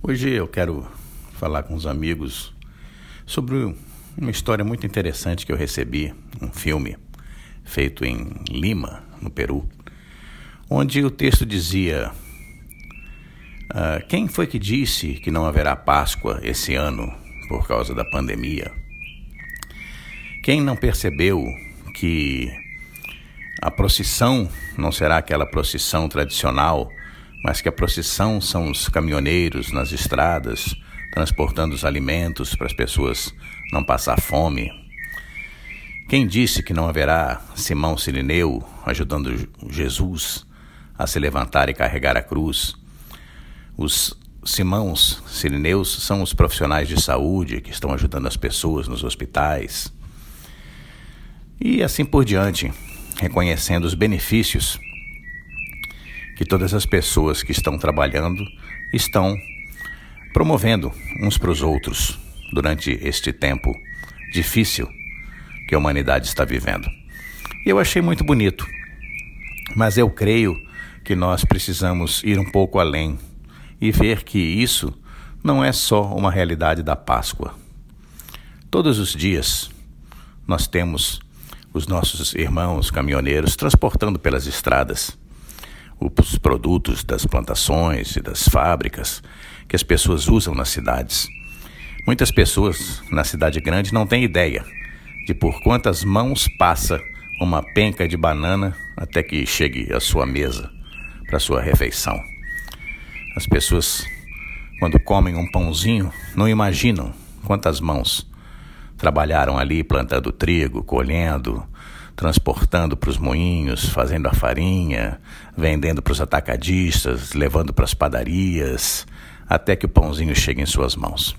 Hoje eu quero falar com os amigos sobre uma história muito interessante que eu recebi, um filme feito em Lima, no Peru, onde o texto dizia: uh, Quem foi que disse que não haverá Páscoa esse ano por causa da pandemia? Quem não percebeu que a procissão não será aquela procissão tradicional mas que a procissão são os caminhoneiros nas estradas, transportando os alimentos para as pessoas não passar fome. Quem disse que não haverá Simão Sirineu ajudando Jesus a se levantar e carregar a cruz? Os Simãos Sirineus são os profissionais de saúde que estão ajudando as pessoas nos hospitais. E assim por diante, reconhecendo os benefícios que todas as pessoas que estão trabalhando estão promovendo uns para os outros durante este tempo difícil que a humanidade está vivendo. E eu achei muito bonito, mas eu creio que nós precisamos ir um pouco além e ver que isso não é só uma realidade da Páscoa. Todos os dias nós temos os nossos irmãos caminhoneiros transportando pelas estradas os produtos das plantações e das fábricas que as pessoas usam nas cidades. Muitas pessoas na cidade grande não têm ideia de por quantas mãos passa uma penca de banana até que chegue à sua mesa para sua refeição. As pessoas, quando comem um pãozinho, não imaginam quantas mãos trabalharam ali plantando trigo, colhendo, transportando para os moinhos, fazendo a farinha, vendendo para os atacadistas, levando para as padarias, até que o pãozinho chegue em suas mãos.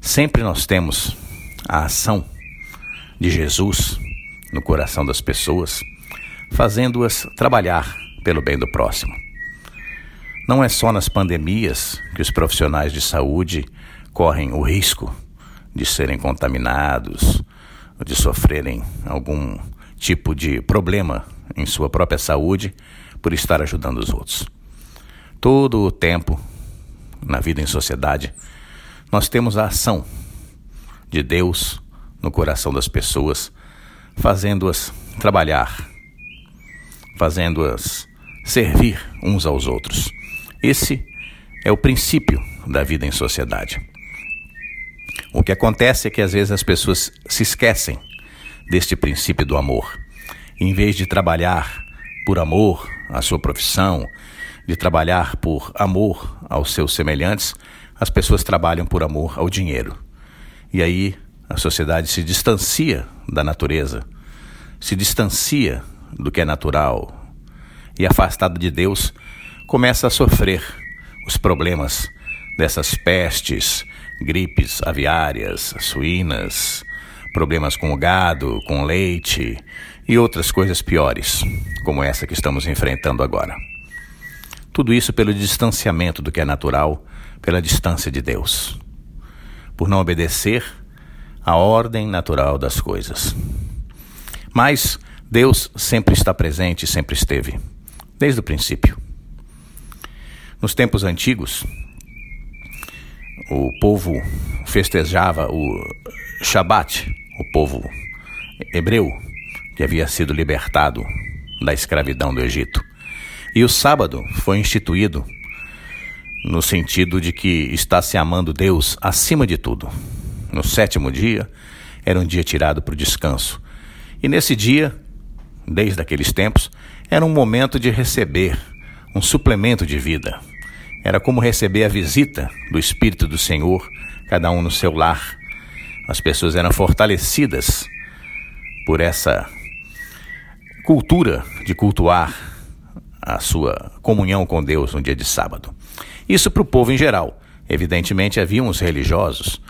Sempre nós temos a ação de Jesus no coração das pessoas, fazendo-as trabalhar pelo bem do próximo. Não é só nas pandemias que os profissionais de saúde correm o risco de serem contaminados, de sofrerem algum tipo de problema em sua própria saúde por estar ajudando os outros. Todo o tempo, na vida em sociedade, nós temos a ação de Deus no coração das pessoas, fazendo-as trabalhar, fazendo-as servir uns aos outros. Esse é o princípio da vida em sociedade. O que acontece é que às vezes as pessoas se esquecem deste princípio do amor. Em vez de trabalhar por amor à sua profissão, de trabalhar por amor aos seus semelhantes, as pessoas trabalham por amor ao dinheiro. E aí a sociedade se distancia da natureza, se distancia do que é natural e, afastada de Deus, começa a sofrer os problemas dessas pestes, gripes aviárias, suínas, problemas com o gado, com leite e outras coisas piores, como essa que estamos enfrentando agora. Tudo isso pelo distanciamento do que é natural, pela distância de Deus, por não obedecer à ordem natural das coisas. Mas Deus sempre está presente, sempre esteve, desde o princípio. Nos tempos antigos, o povo festejava o Shabat, o povo hebreu que havia sido libertado da escravidão do Egito. E o sábado foi instituído no sentido de que está se amando Deus acima de tudo. No sétimo dia era um dia tirado para o descanso. E nesse dia, desde aqueles tempos, era um momento de receber um suplemento de vida. Era como receber a visita do Espírito do Senhor, cada um no seu lar, as pessoas eram fortalecidas por essa cultura de cultuar a sua comunhão com Deus no dia de sábado. Isso para o povo em geral. Evidentemente, haviam os religiosos.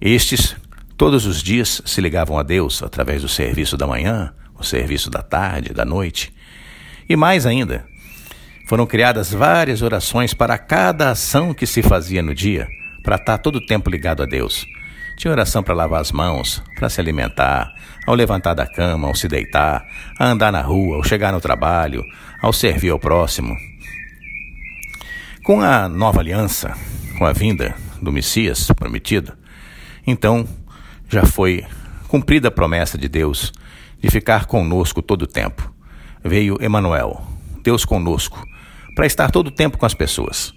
Estes, todos os dias, se ligavam a Deus através do serviço da manhã, o serviço da tarde, da noite. E mais ainda, foram criadas várias orações para cada ação que se fazia no dia, para estar todo o tempo ligado a Deus. Tinha oração para lavar as mãos, para se alimentar, ao levantar da cama, ao se deitar, a andar na rua, ao chegar no trabalho, ao servir ao próximo. Com a nova aliança, com a vinda do Messias prometido, então já foi cumprida a promessa de Deus de ficar conosco todo o tempo. Veio Emanuel, Deus conosco, para estar todo o tempo com as pessoas.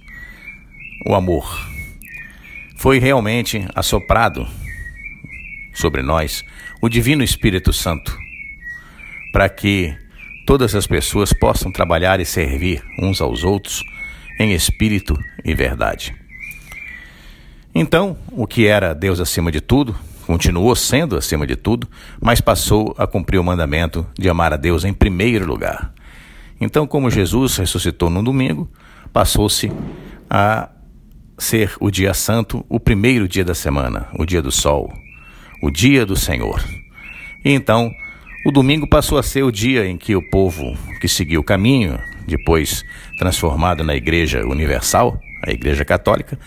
O amor foi realmente assoprado sobre nós o Divino Espírito Santo, para que todas as pessoas possam trabalhar e servir uns aos outros em espírito e verdade. Então, o que era Deus acima de tudo, continuou sendo acima de tudo, mas passou a cumprir o mandamento de amar a Deus em primeiro lugar. Então, como Jesus ressuscitou no domingo, passou-se a ser o dia santo, o primeiro dia da semana, o dia do sol, o dia do Senhor. E então, o domingo passou a ser o dia em que o povo que seguiu o caminho, depois transformado na Igreja Universal, a Igreja Católica,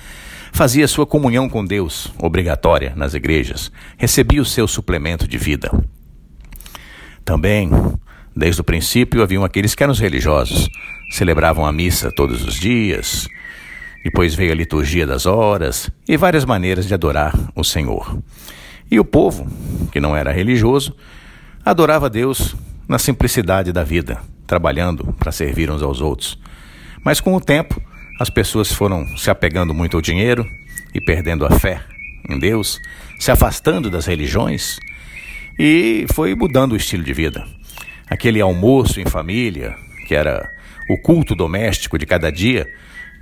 fazia sua comunhão com Deus, obrigatória nas igrejas, recebia o seu suplemento de vida. Também, desde o princípio, haviam aqueles que eram os religiosos, celebravam a missa todos os dias, depois veio a liturgia das horas e várias maneiras de adorar o Senhor. E o povo, que não era religioso, adorava Deus na simplicidade da vida, trabalhando para servir uns aos outros. Mas com o tempo, as pessoas foram se apegando muito ao dinheiro e perdendo a fé em Deus, se afastando das religiões e foi mudando o estilo de vida. Aquele almoço em família, que era o culto doméstico de cada dia,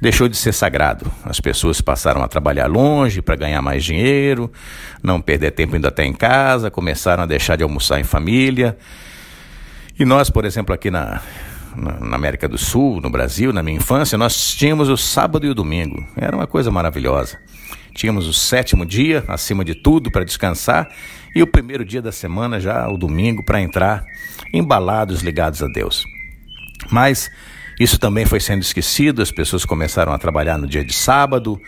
deixou de ser sagrado. As pessoas passaram a trabalhar longe para ganhar mais dinheiro, não perder tempo indo até em casa, começaram a deixar de almoçar em família. E nós, por exemplo, aqui na, na América do Sul, no Brasil, na minha infância, nós tínhamos o sábado e o domingo. Era uma coisa maravilhosa. Tínhamos o sétimo dia, acima de tudo, para descansar, e o primeiro dia da semana, já o domingo, para entrar embalados, ligados a Deus. Mas isso também foi sendo esquecido, as pessoas começaram a trabalhar no dia de sábado,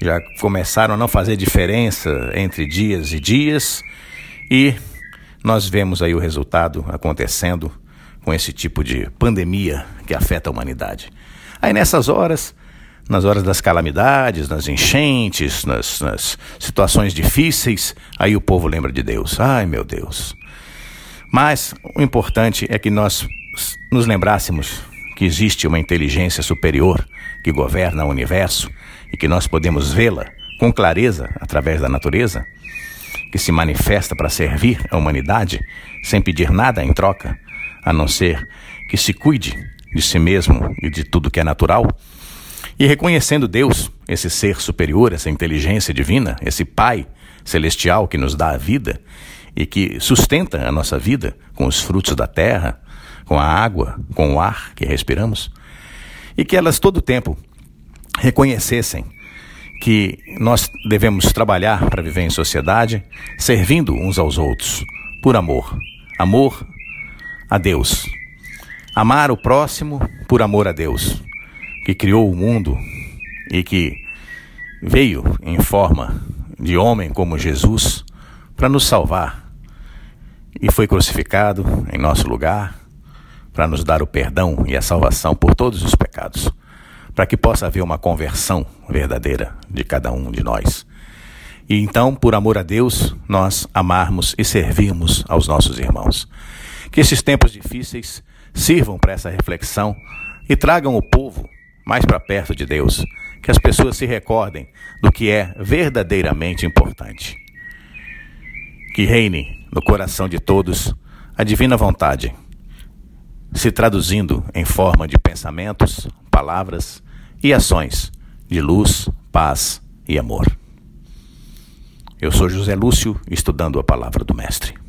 já começaram a não fazer diferença entre dias e dias, e nós vemos aí o resultado acontecendo com esse tipo de pandemia que afeta a humanidade. Aí nessas horas, nas horas das calamidades, nas enchentes, nas, nas situações difíceis, aí o povo lembra de Deus. Ai meu Deus. Mas o importante é que nós nos lembrássemos que existe uma inteligência superior que governa o universo e que nós podemos vê-la com clareza através da natureza, que se manifesta para servir a humanidade sem pedir nada em troca, a não ser que se cuide de si mesmo e de tudo que é natural. E reconhecendo Deus, esse ser superior, essa inteligência divina, esse Pai celestial que nos dá a vida e que sustenta a nossa vida com os frutos da terra, com a água, com o ar que respiramos, e que elas todo o tempo reconhecessem que nós devemos trabalhar para viver em sociedade, servindo uns aos outros, por amor. Amor a Deus. Amar o próximo por amor a Deus, que criou o mundo e que veio em forma de homem como Jesus para nos salvar e foi crucificado em nosso lugar para nos dar o perdão e a salvação por todos os pecados, para que possa haver uma conversão verdadeira de cada um de nós. E então, por amor a Deus, nós amarmos e servirmos aos nossos irmãos. Que esses tempos difíceis sirvam para essa reflexão e tragam o povo mais para perto de Deus, que as pessoas se recordem do que é verdadeiramente importante. Que reine no coração de todos a divina vontade, se traduzindo em forma de pensamentos, palavras e ações de luz, paz e amor. Eu sou José Lúcio, estudando a palavra do Mestre.